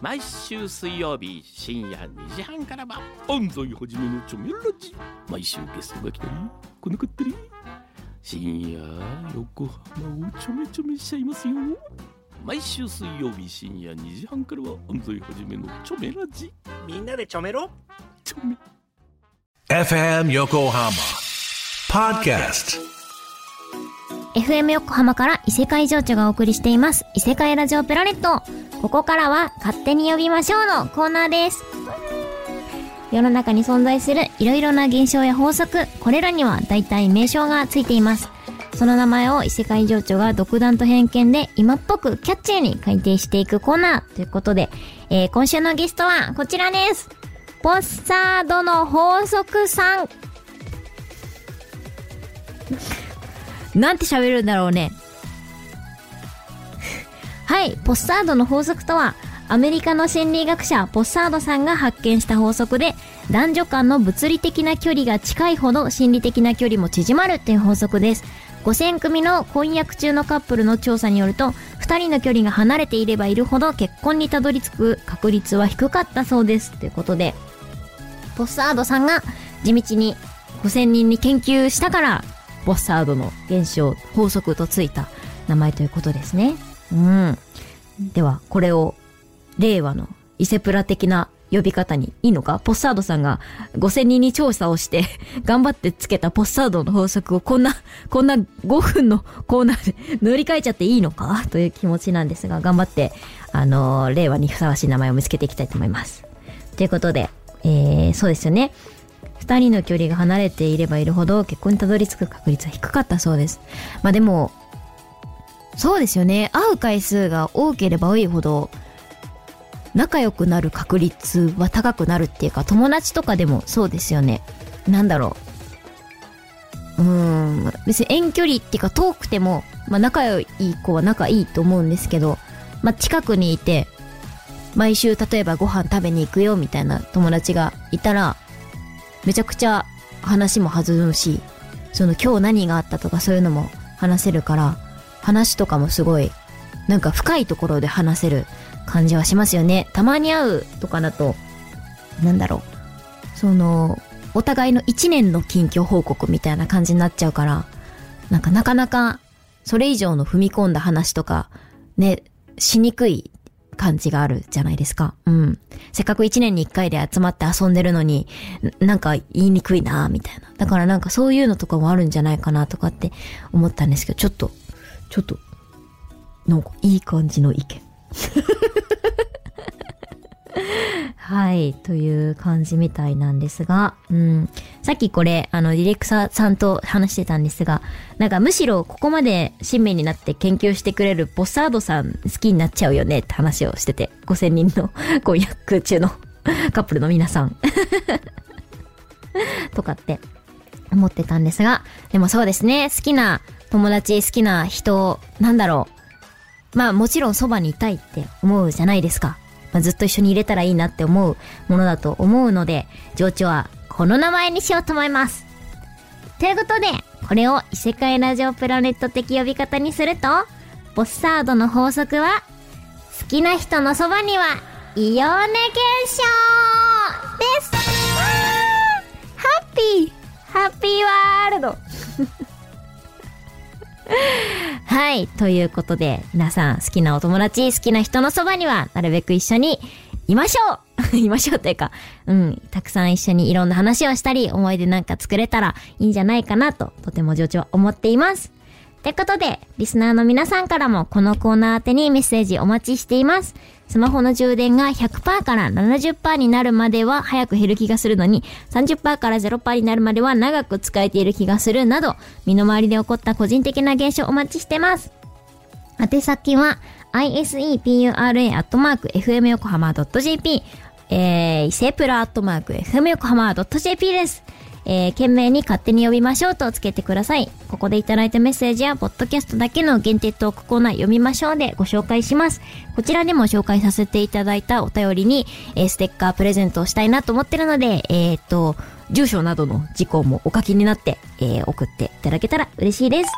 毎週水曜日深夜2時半からは安西はじめのチョメラジ。毎週ゲストが来たり来なかったり。深夜横浜をちょめちょめしちゃいますよ。毎週水曜日深夜2時半からは安西はじめのチョメラジ。みんなでちょめろ。チョメ。FM Yokohama Podcast. FM 横浜から異世界情緒がお送りしています。異世界ラジオプラネットここからは勝手に呼びましょうのコーナーです。世の中に存在するいろいろな現象や法則これらには大体名称がついています。その名前を異世界情緒が独断と偏見で今っぽくキャッチーに改定していくコーナーということで、えー今週のゲストはこちらです。ポッサードの法則さん。なんて喋るんだろうね。はい、ポッサードの法則とは、アメリカの心理学者ポッサードさんが発見した法則で、男女間の物理的な距離が近いほど心理的な距離も縮まるっていう法則です。5000組の婚約中のカップルの調査によると、2人の距離が離れていればいるほど結婚にたどり着く確率は低かったそうです。ということで、ポッサードさんが地道に5000人に研究したから、ボッサードの現象、法則とついた名前ということですね。うん。では、これを、令和の伊勢プラ的な呼び方にいいのか？ポッサードさんが5000人に調査をして、頑張ってつけたポッサードの法則をこんな、こんな5分のコーナーで 塗り替えちゃっていいのか？という気持ちなんですが、頑張って、あのー令和にふさわしい名前を見つけていきたいと思います。ということで、えー、そうですよね。二人の距離が離れていればいるほど結婚にたどり着く確率は低かったそうです。まあでも、そうですよね。会う回数が多ければ多いほど、仲良くなる確率は高くなるっていうか、友達とかでもそうですよね。なんだろう。うん、別に遠距離っていうか遠くても、まあ仲良い子は仲いいと思うんですけど、まあ近くにいて、毎週例えばご飯食べに行くよみたいな友達がいたら、めちゃくちゃ話も弾むし、その今日何があったとかそういうのも話せるから、話とかもすごい、なんか深いところで話せる感じはしますよね。たまに会うとかだと、なんだろう。その、お互いの一年の近況報告みたいな感じになっちゃうから、なんかなかなか、それ以上の踏み込んだ話とか、ね、しにくい感じがあるじゃないですか。うん。せっかく一年に一回で集まって遊んでるのに、なんか言いにくいなみたいな。だからなんかそういうのとかもあるんじゃないかなとかって思ったんですけど、ちょっと、ちょっと、なんかいい感じの意見。はい、という感じみたいなんですが、うん。さっきこれ、あの、ディレクターさんと話してたんですが、なんかむしろここまで親身になって研究してくれるボサードさん好きになっちゃうよねって話をしてて、5000人の 婚約中のカップルの皆さん。とかって思ってたんですが、でもそうですね、好きな友達、好きな人、なんだろう。まあもちろんそばにいたいって思うじゃないですか。まあ、ずっと一緒に入れたらいいなって思うものだと思うので、情緒はこの名前にしようと思います。ということで、これを異世界ラジオプラネット的呼び方にすると、ボッサードの法則は、好きな人のそばには、イオネ現象ですハッピーハッピーワールドはい。ということで、皆さん好きなお友達、好きな人のそばには、なるべく一緒にいましょう いましょうというか、うん、たくさん一緒にいろんな話をしたり、思い出なんか作れたらいいんじゃないかなと、とても情緒は思っています。ってことで、リスナーの皆さんからもこのコーナー宛てにメッセージお待ちしています。スマホの充電が100%から70%になるまでは早く減る気がするのに、30%から0%になるまでは長く使えている気がするなど、身の回りで起こった個人的な現象お待ちしてます。宛先は、isepura.fmyokohama.jp、えー、伊勢プラ .fmyokohama.jp です。えー、懸命に勝手に呼びましょうとつけてください。ここでいただいたメッセージや、ポッドキャストだけの限定トークコーナー読みましょうでご紹介します。こちらでも紹介させていただいたお便りに、えーステッカープレゼントをしたいなと思ってるので、えーっと、住所などの事項もお書きになって、えー送っていただけたら嬉しいです。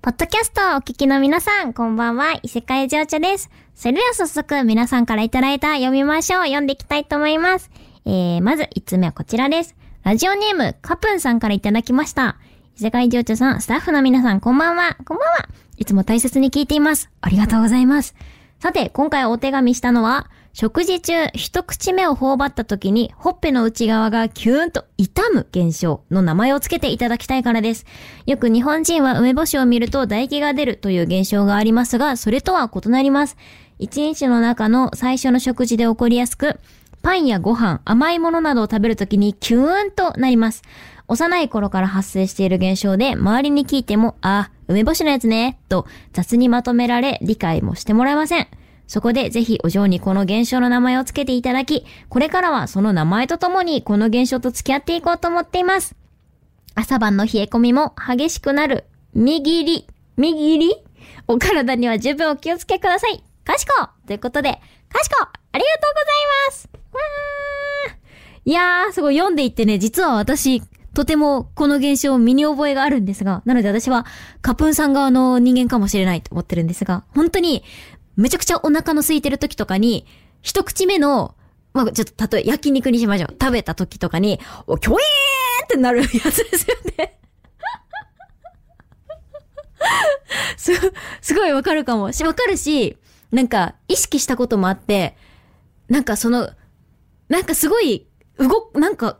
ポッドキャストをお聞きの皆さん、こんばんは、異世界情緒です。それでは早速、皆さんからいただいた読みましょう。読んでいきたいと思います。えー、まず、1つ目はこちらです。ラジオネーム、カプンさんからいただきました。異世界情緒さん、スタッフの皆さん、こんばんは。こんばんは。いつも大切に聞いています。ありがとうございます。さて、今回お手紙したのは、食事中、一口目を頬張った時に、ほっぺの内側がキューンと痛む現象の名前を付けていただきたいからです。よく日本人は梅干しを見ると唾液が出るという現象がありますが、それとは異なります。一日の中の最初の食事で起こりやすく、パンやご飯、甘いものなどを食べるときにキューンとなります。幼い頃から発生している現象で、周りに聞いても、あ、梅干しのやつね、と雑にまとめられ、理解もしてもらえません。そこでぜひお嬢にこの現象の名前を付けていただき、これからはその名前とともにこの現象と付き合っていこうと思っています。朝晩の冷え込みも激しくなる、右り、右り？お体には十分お気をつけください。かしこということで、かしこありがとうございますいやー、すごい読んでいってね、実は私、とてもこの現象を身に覚えがあるんですが、なので私はカプンさん側の人間かもしれないと思ってるんですが、本当にめちゃくちゃお腹の空いてる時とかに、一口目の、まあ、ちょっと例え焼肉にしましょう。食べた時とかに、お、キョエーってなるやつですよね す、すごいわかるかも。し、わかるし、なんか、意識したこともあって、なんかその、なんかすごい、動、なんか、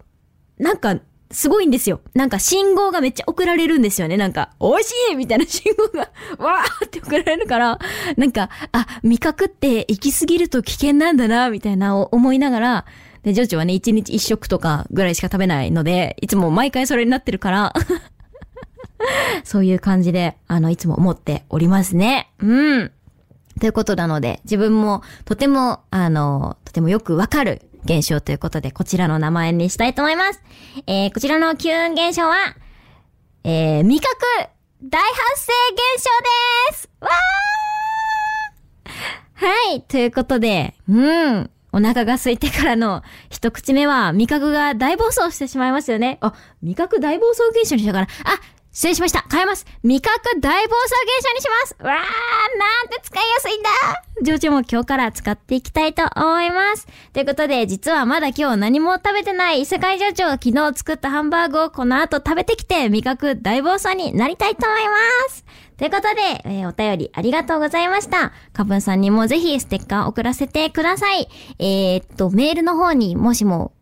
なんか、すごいんですよ。なんか信号がめっちゃ送られるんですよね。なんか、美味しいみたいな信号が、わーって送られるから、なんか、あ、味覚って行き過ぎると危険なんだな、みたいな思いながら、で、ジョジョはね、一日一食とかぐらいしか食べないので、いつも毎回それになってるから そういう感じで、あの、いつも思っておりますね。うん。ということなので、自分もとても、あの、とてもよくわかる現象ということで、こちらの名前にしたいと思います。えー、こちらのキュン現象は、えー、味覚大発生現象ですわーはい、ということで、うん、お腹が空いてからの一口目は味覚が大暴走してしまいますよね。あ、味覚大暴走現象にしたから、あ、失礼しました。変えます。味覚大暴走現象にします。わー、なんて使いやすいんだ。情緒も今日から使っていきたいと思います。ということで、実はまだ今日何も食べてない異世界情緒が昨日作ったハンバーグをこの後食べてきて味覚大暴走になりたいと思います。ということで、えー、お便りありがとうございました。かぶんさんにもぜひステッカー送らせてください。えー、っと、メールの方にもしも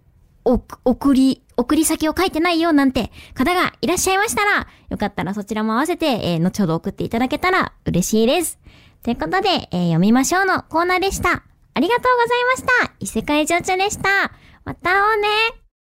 お送り、送り先を書いてないよなんて方がいらっしゃいましたら、よかったらそちらも合わせて、えー、後ほど送っていただけたら嬉しいです。ということで、えー、読みましょうのコーナーでした。ありがとうございました。異世界情緒でした。また会おうね